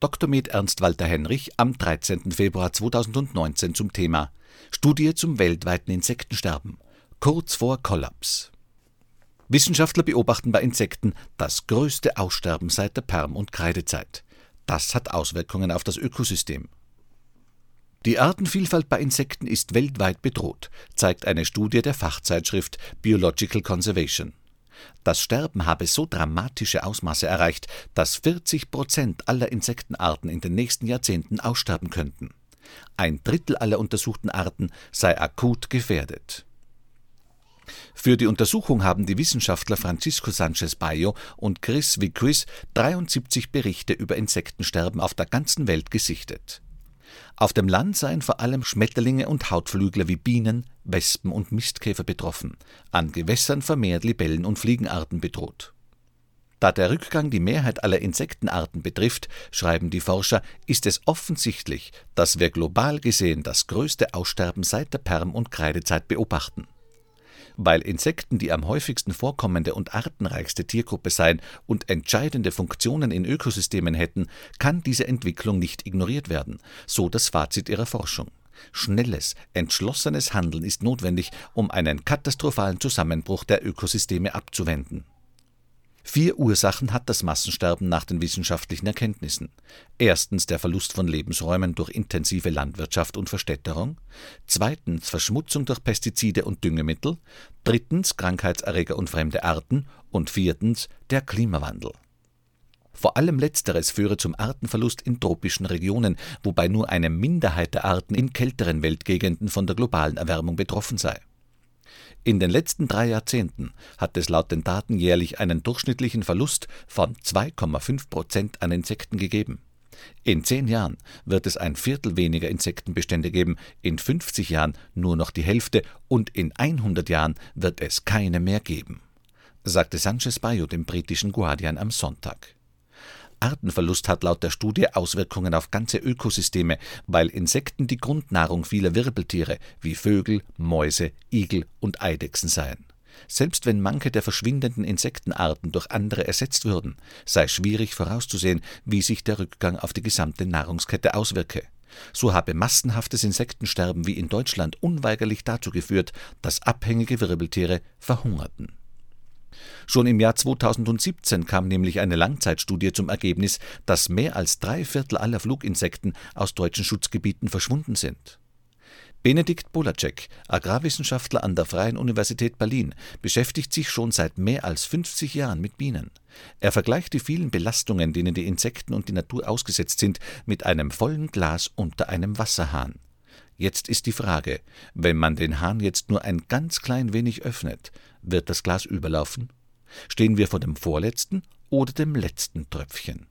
Dr. Med Ernst Walter Henrich am 13. Februar 2019 zum Thema Studie zum weltweiten Insektensterben kurz vor Kollaps. Wissenschaftler beobachten bei Insekten das größte Aussterben seit der Perm- und Kreidezeit. Das hat Auswirkungen auf das Ökosystem. Die Artenvielfalt bei Insekten ist weltweit bedroht, zeigt eine Studie der Fachzeitschrift Biological Conservation. Das Sterben habe so dramatische Ausmaße erreicht, dass 40 Prozent aller Insektenarten in den nächsten Jahrzehnten aussterben könnten. Ein Drittel aller untersuchten Arten sei akut gefährdet. Für die Untersuchung haben die Wissenschaftler Francisco Sanchez Bayo und Chris Viquis 73 Berichte über Insektensterben auf der ganzen Welt gesichtet. Auf dem Land seien vor allem Schmetterlinge und Hautflügler wie Bienen, Wespen und Mistkäfer betroffen, an Gewässern vermehrt Libellen und Fliegenarten bedroht. Da der Rückgang die Mehrheit aller Insektenarten betrifft, schreiben die Forscher, ist es offensichtlich, dass wir global gesehen das größte Aussterben seit der Perm- und Kreidezeit beobachten. Weil Insekten die am häufigsten vorkommende und artenreichste Tiergruppe seien und entscheidende Funktionen in Ökosystemen hätten, kann diese Entwicklung nicht ignoriert werden, so das Fazit ihrer Forschung. Schnelles, entschlossenes Handeln ist notwendig, um einen katastrophalen Zusammenbruch der Ökosysteme abzuwenden. Vier Ursachen hat das Massensterben nach den wissenschaftlichen Erkenntnissen. Erstens der Verlust von Lebensräumen durch intensive Landwirtschaft und Verstädterung, zweitens Verschmutzung durch Pestizide und Düngemittel, drittens Krankheitserreger und fremde Arten und viertens der Klimawandel. Vor allem letzteres führe zum Artenverlust in tropischen Regionen, wobei nur eine Minderheit der Arten in kälteren Weltgegenden von der globalen Erwärmung betroffen sei. In den letzten drei Jahrzehnten hat es laut den Daten jährlich einen durchschnittlichen Verlust von 2,5 Prozent an Insekten gegeben. In zehn Jahren wird es ein Viertel weniger Insektenbestände geben, in 50 Jahren nur noch die Hälfte und in 100 Jahren wird es keine mehr geben, sagte Sanchez Bayo dem britischen Guardian am Sonntag. Artenverlust hat laut der Studie Auswirkungen auf ganze Ökosysteme, weil Insekten die Grundnahrung vieler Wirbeltiere wie Vögel, Mäuse, Igel und Eidechsen seien. Selbst wenn manche der verschwindenden Insektenarten durch andere ersetzt würden, sei schwierig vorauszusehen, wie sich der Rückgang auf die gesamte Nahrungskette auswirke. So habe massenhaftes Insektensterben wie in Deutschland unweigerlich dazu geführt, dass abhängige Wirbeltiere verhungerten. Schon im Jahr 2017 kam nämlich eine Langzeitstudie zum Ergebnis, dass mehr als drei Viertel aller Fluginsekten aus deutschen Schutzgebieten verschwunden sind. Benedikt Bolacek, Agrarwissenschaftler an der Freien Universität Berlin, beschäftigt sich schon seit mehr als 50 Jahren mit Bienen. Er vergleicht die vielen Belastungen, denen die Insekten und die Natur ausgesetzt sind, mit einem vollen Glas unter einem Wasserhahn. Jetzt ist die Frage, wenn man den Hahn jetzt nur ein ganz klein wenig öffnet, wird das Glas überlaufen? Stehen wir vor dem vorletzten oder dem letzten Tröpfchen?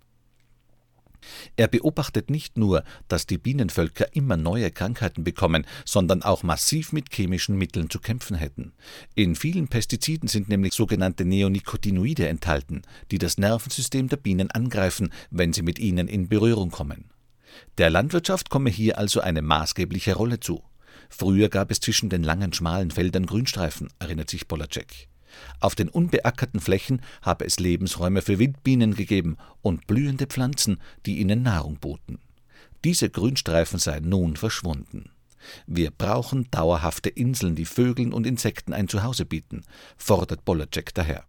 Er beobachtet nicht nur, dass die Bienenvölker immer neue Krankheiten bekommen, sondern auch massiv mit chemischen Mitteln zu kämpfen hätten. In vielen Pestiziden sind nämlich sogenannte Neonicotinoide enthalten, die das Nervensystem der Bienen angreifen, wenn sie mit ihnen in Berührung kommen. Der Landwirtschaft komme hier also eine maßgebliche Rolle zu. Früher gab es zwischen den langen, schmalen Feldern Grünstreifen, erinnert sich Polacek. Auf den unbeackerten Flächen habe es Lebensräume für Wildbienen gegeben und blühende Pflanzen, die ihnen Nahrung boten. Diese Grünstreifen seien nun verschwunden. Wir brauchen dauerhafte Inseln, die Vögeln und Insekten ein Zuhause bieten, fordert Bolacek daher.